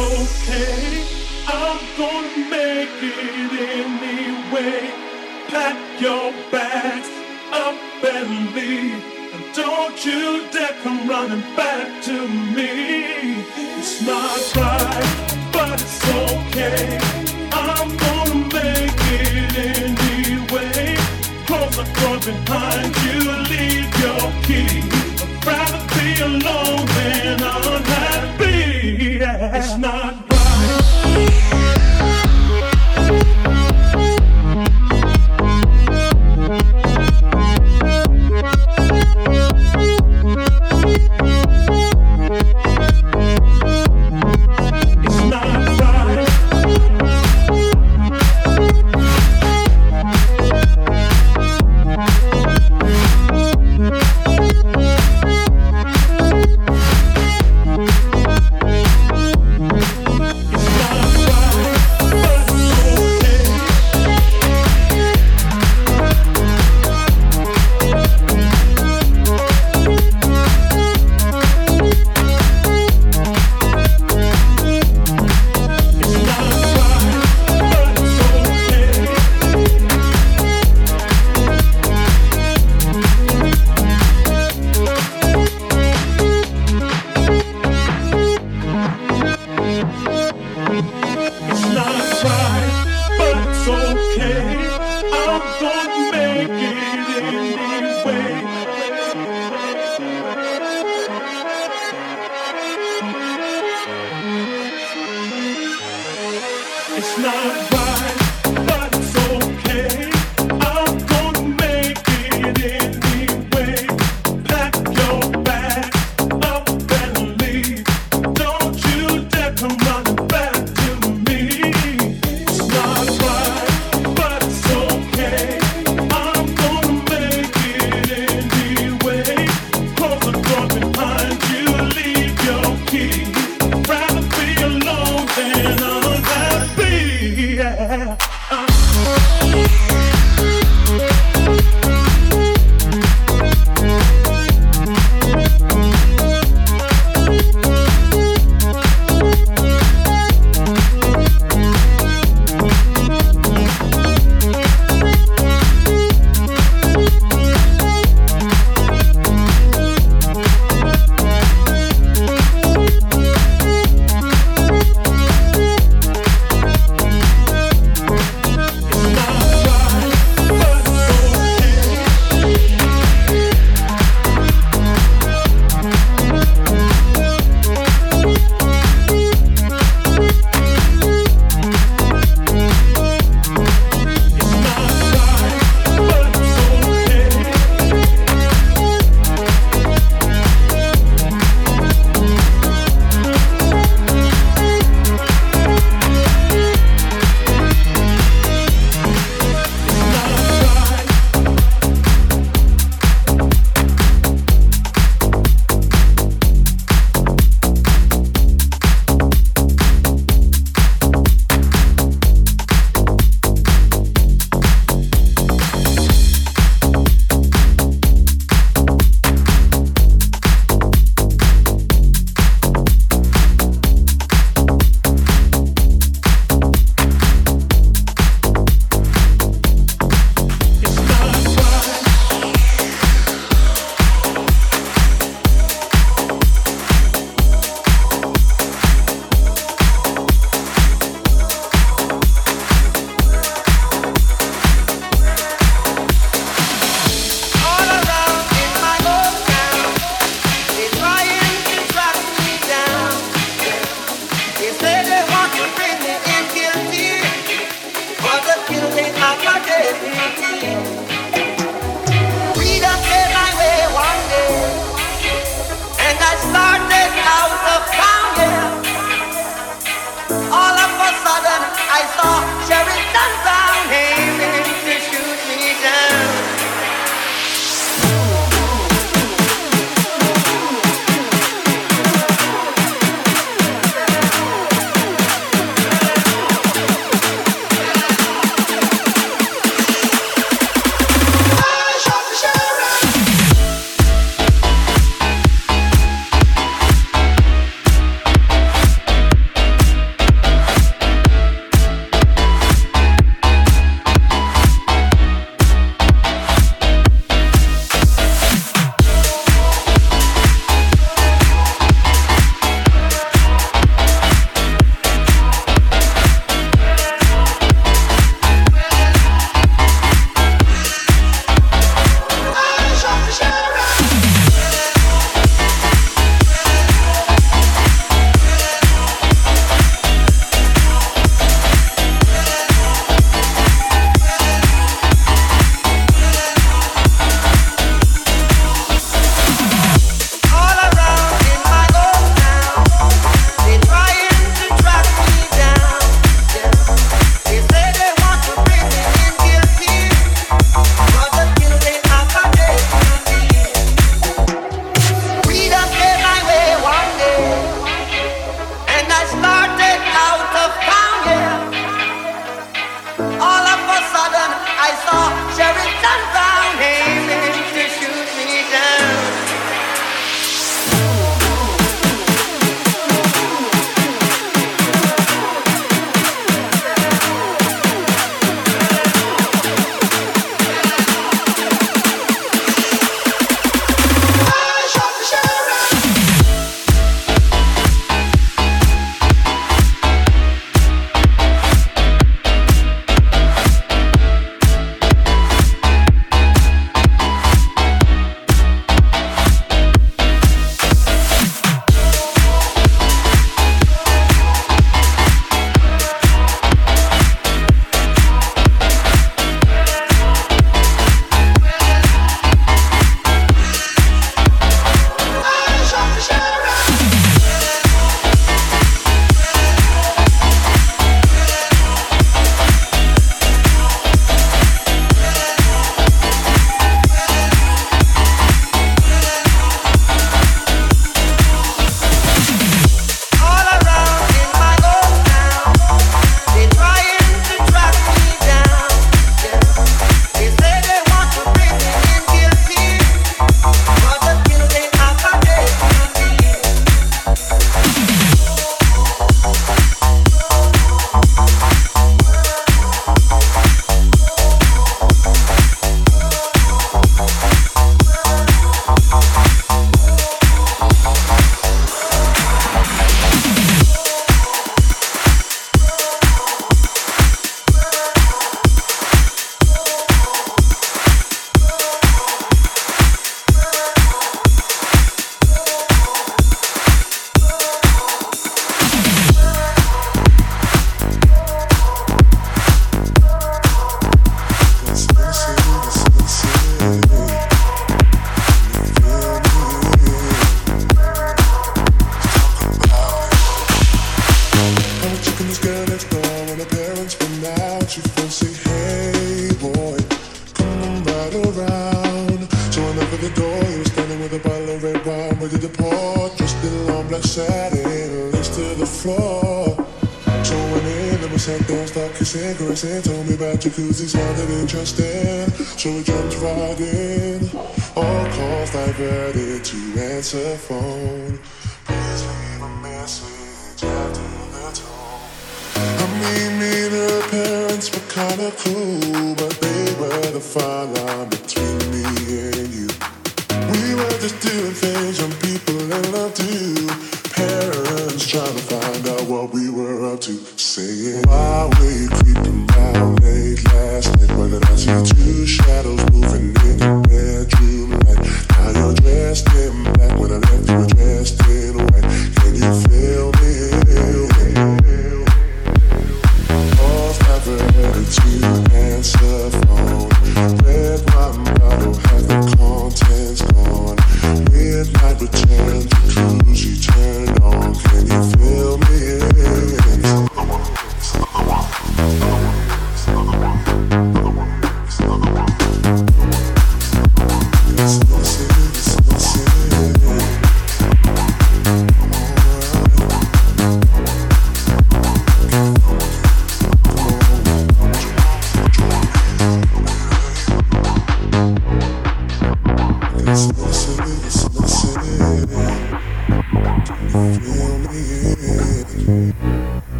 okay. I'm gonna make it anyway. Pack your bags up and leave. And don't you dare come running back to me. It's not right, but it's okay. I'm gonna make it anyway. Close the door behind you, leave your key. I'd rather be alone than I'm.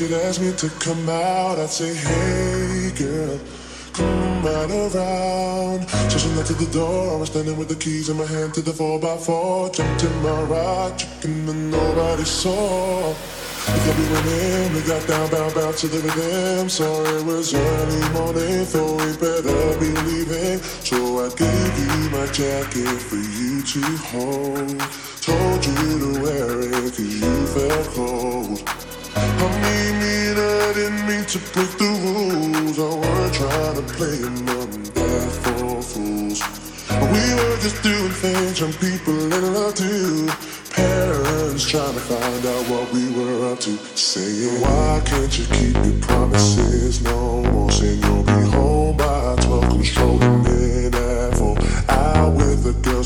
You'd ask me to come out, I'd say, Hey, girl, come right around. So she knocked at the door. I was standing with the keys in my hand to the 4x4. Jumped in my ride, chicken and nobody saw. We went in, we got down, bound, bound to the rhythm. Sorry, it was early morning, thought we better be leaving. So I gave you my jacket for you to hold. Told you to wear it cause you felt cold. Didn't mean to break the rules. I weren't trying to play among dad for fools. We were just doing things young people in love do. Parents trying to find out what we were up to. Saying, why can't you keep your promises no more? Saying you'll be home by 12, come strolling in at 4. Out with the girls,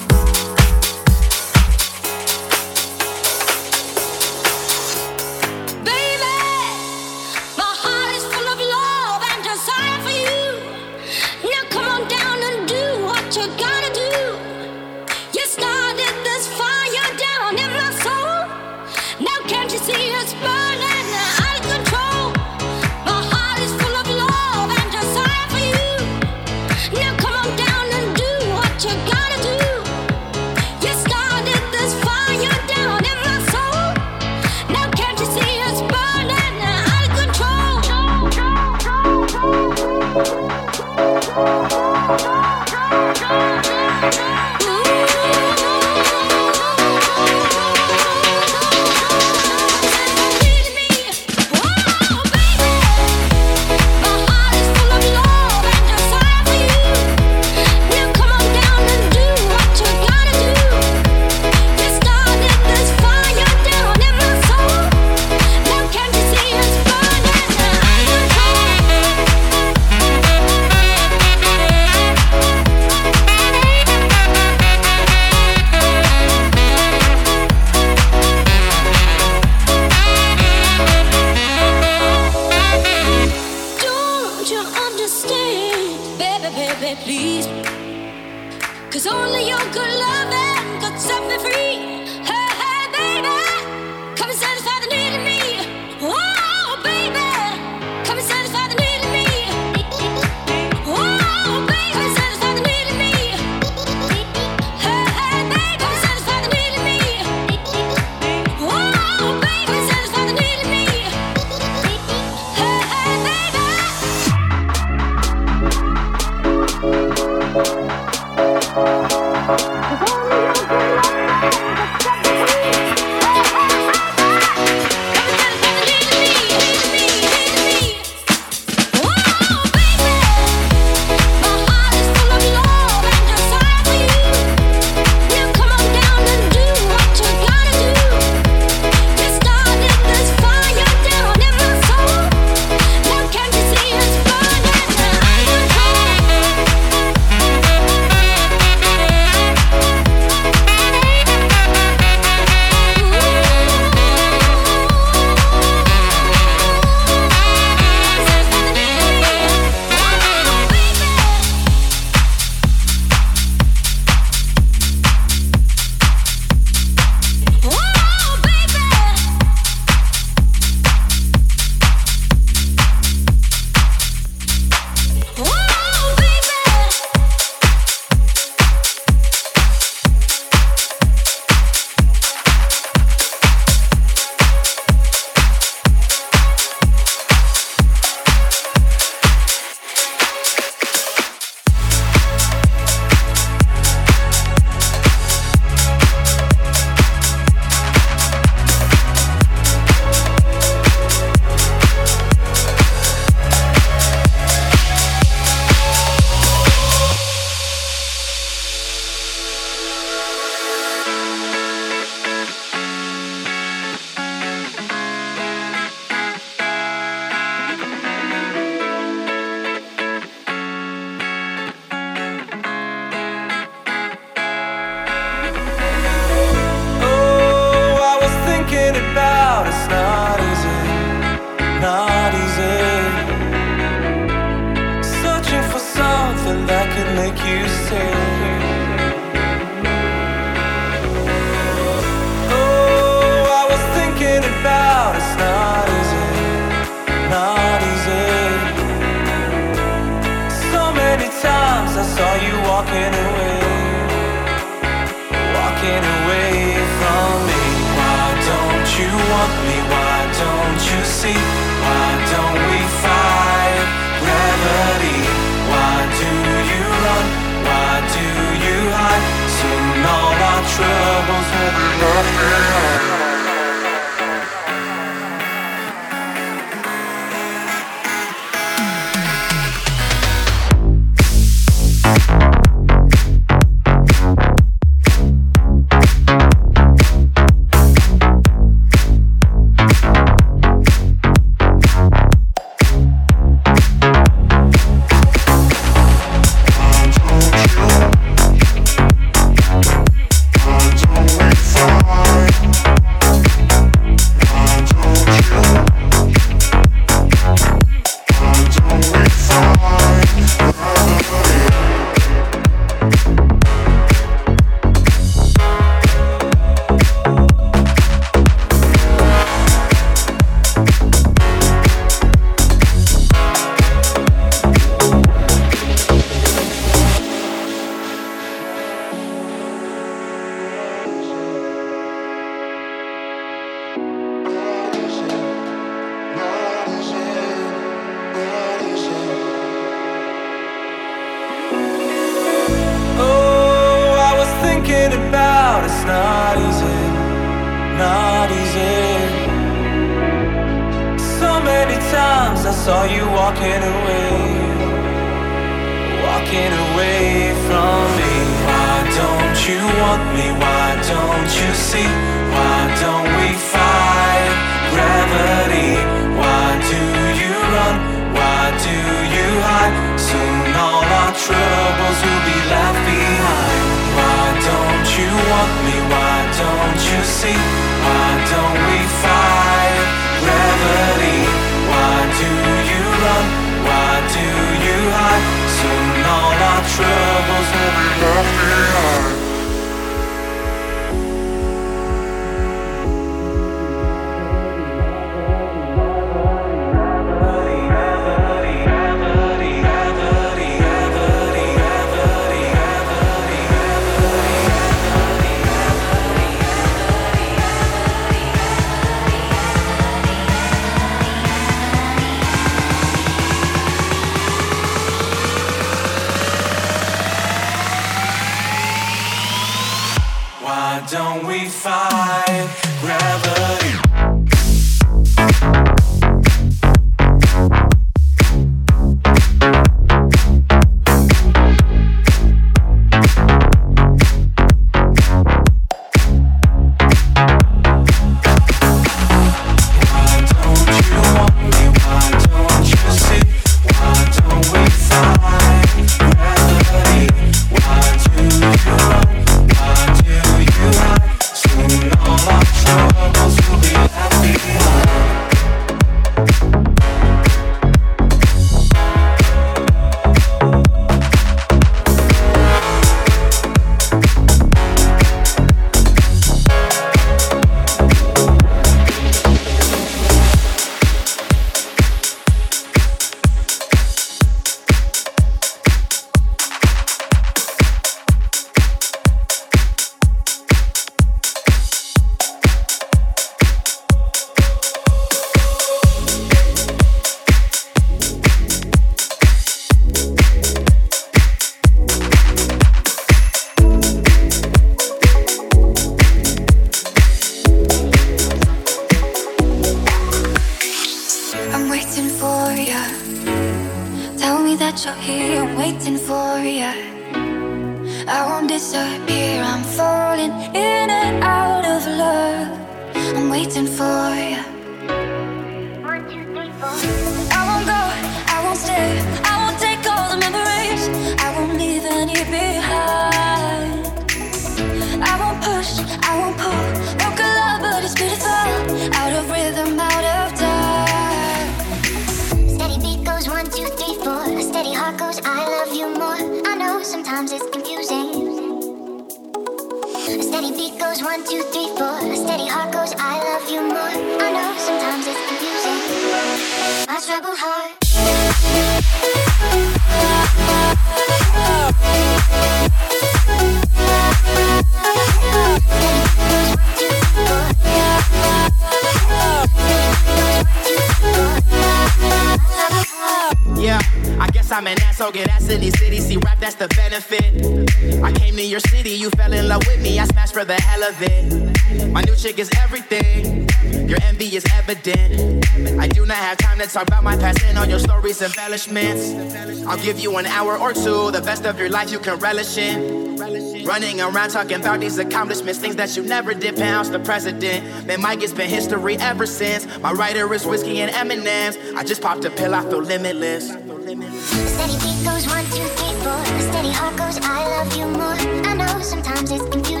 give you an hour or two, the best of your life you can relish in. Running around talking about these accomplishments, things that you never did, pounds the president. Man, Mike, it's been history ever since. My writer is whiskey and M&M's. I just popped a pill, I feel limitless. steady beat goes one, two, three, four. Steady heart goes, I love you more. I know sometimes it's confusing.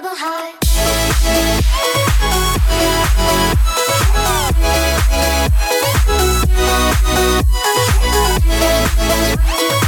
Confusing. My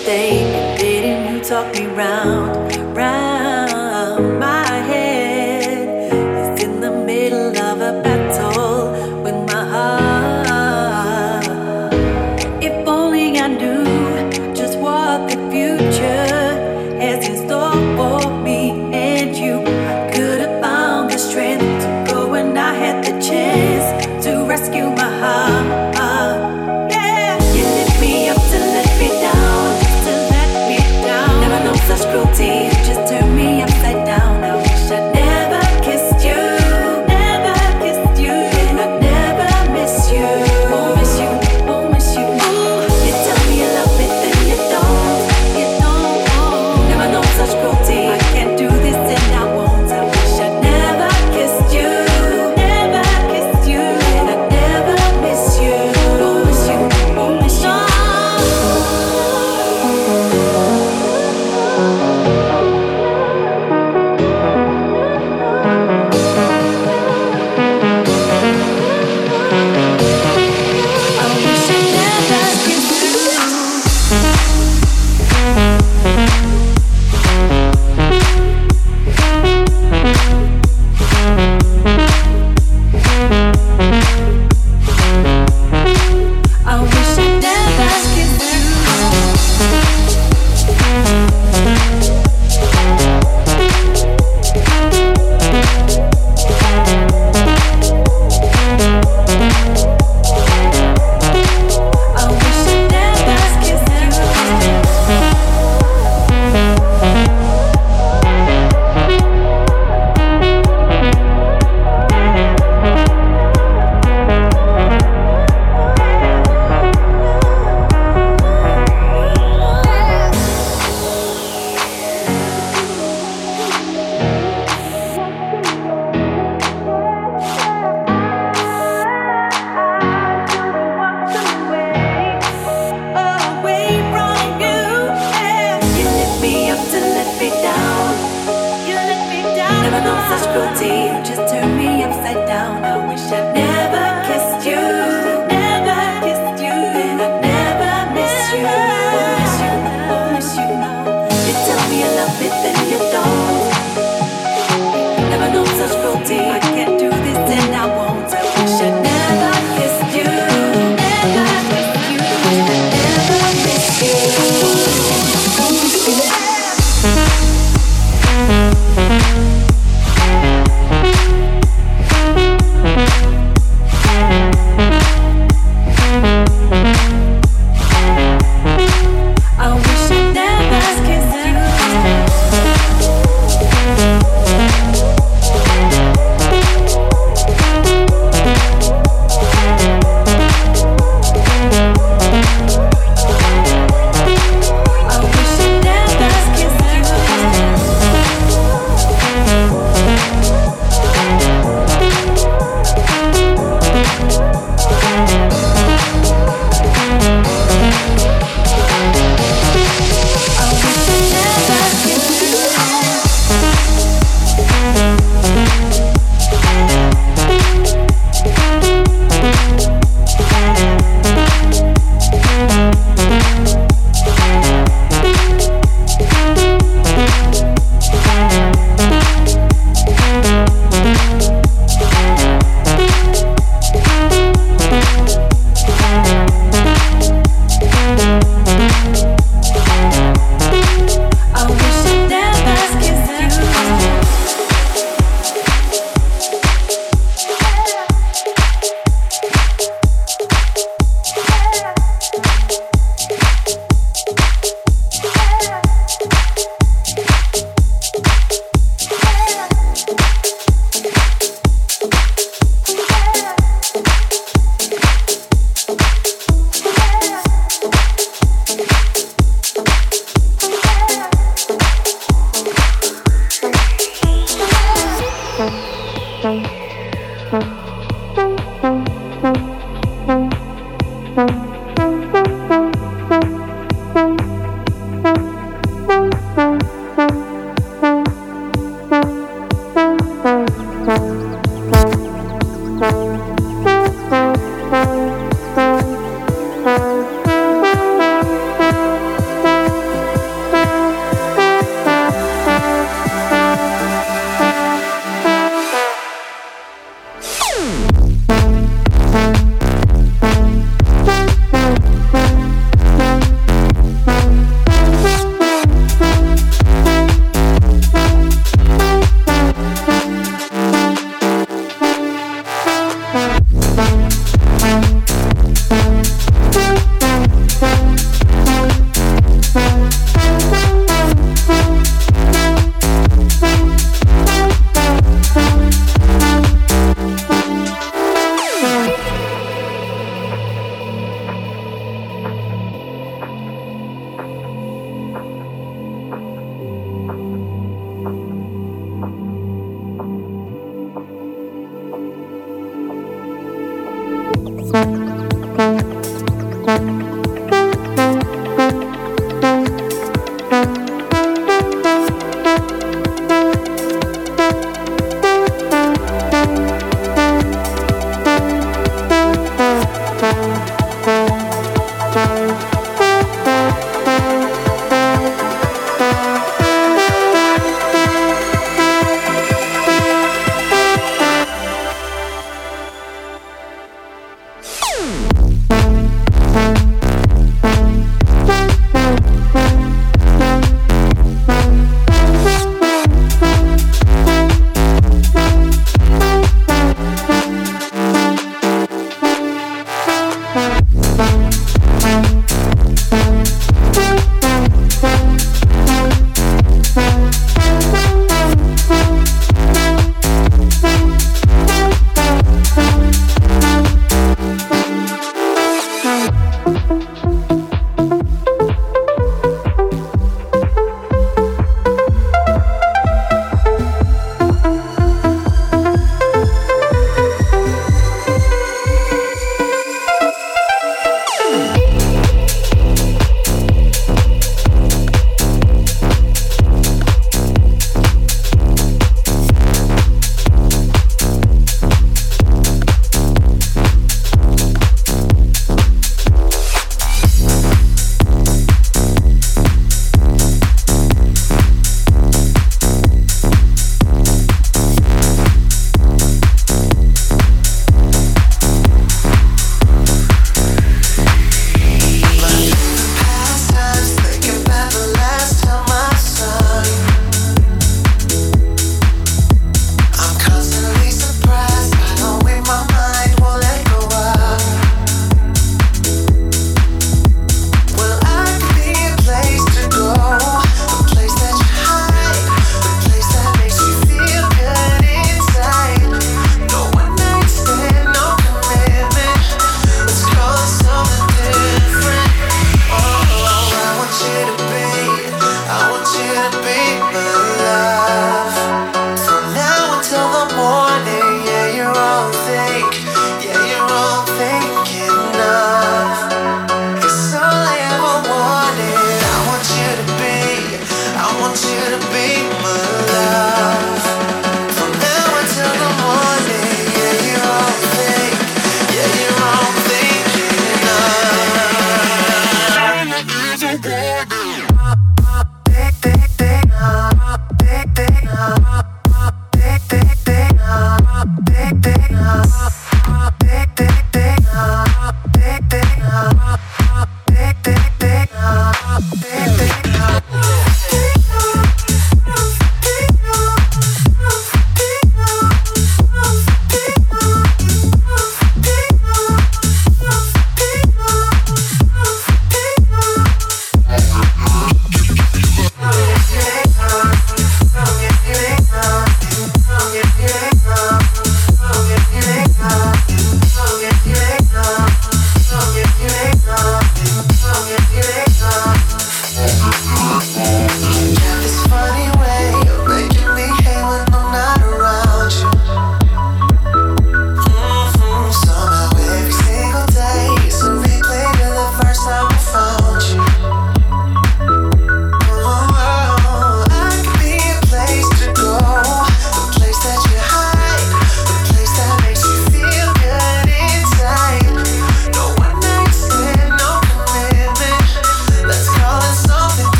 mistake. Didn't you talk me round, round?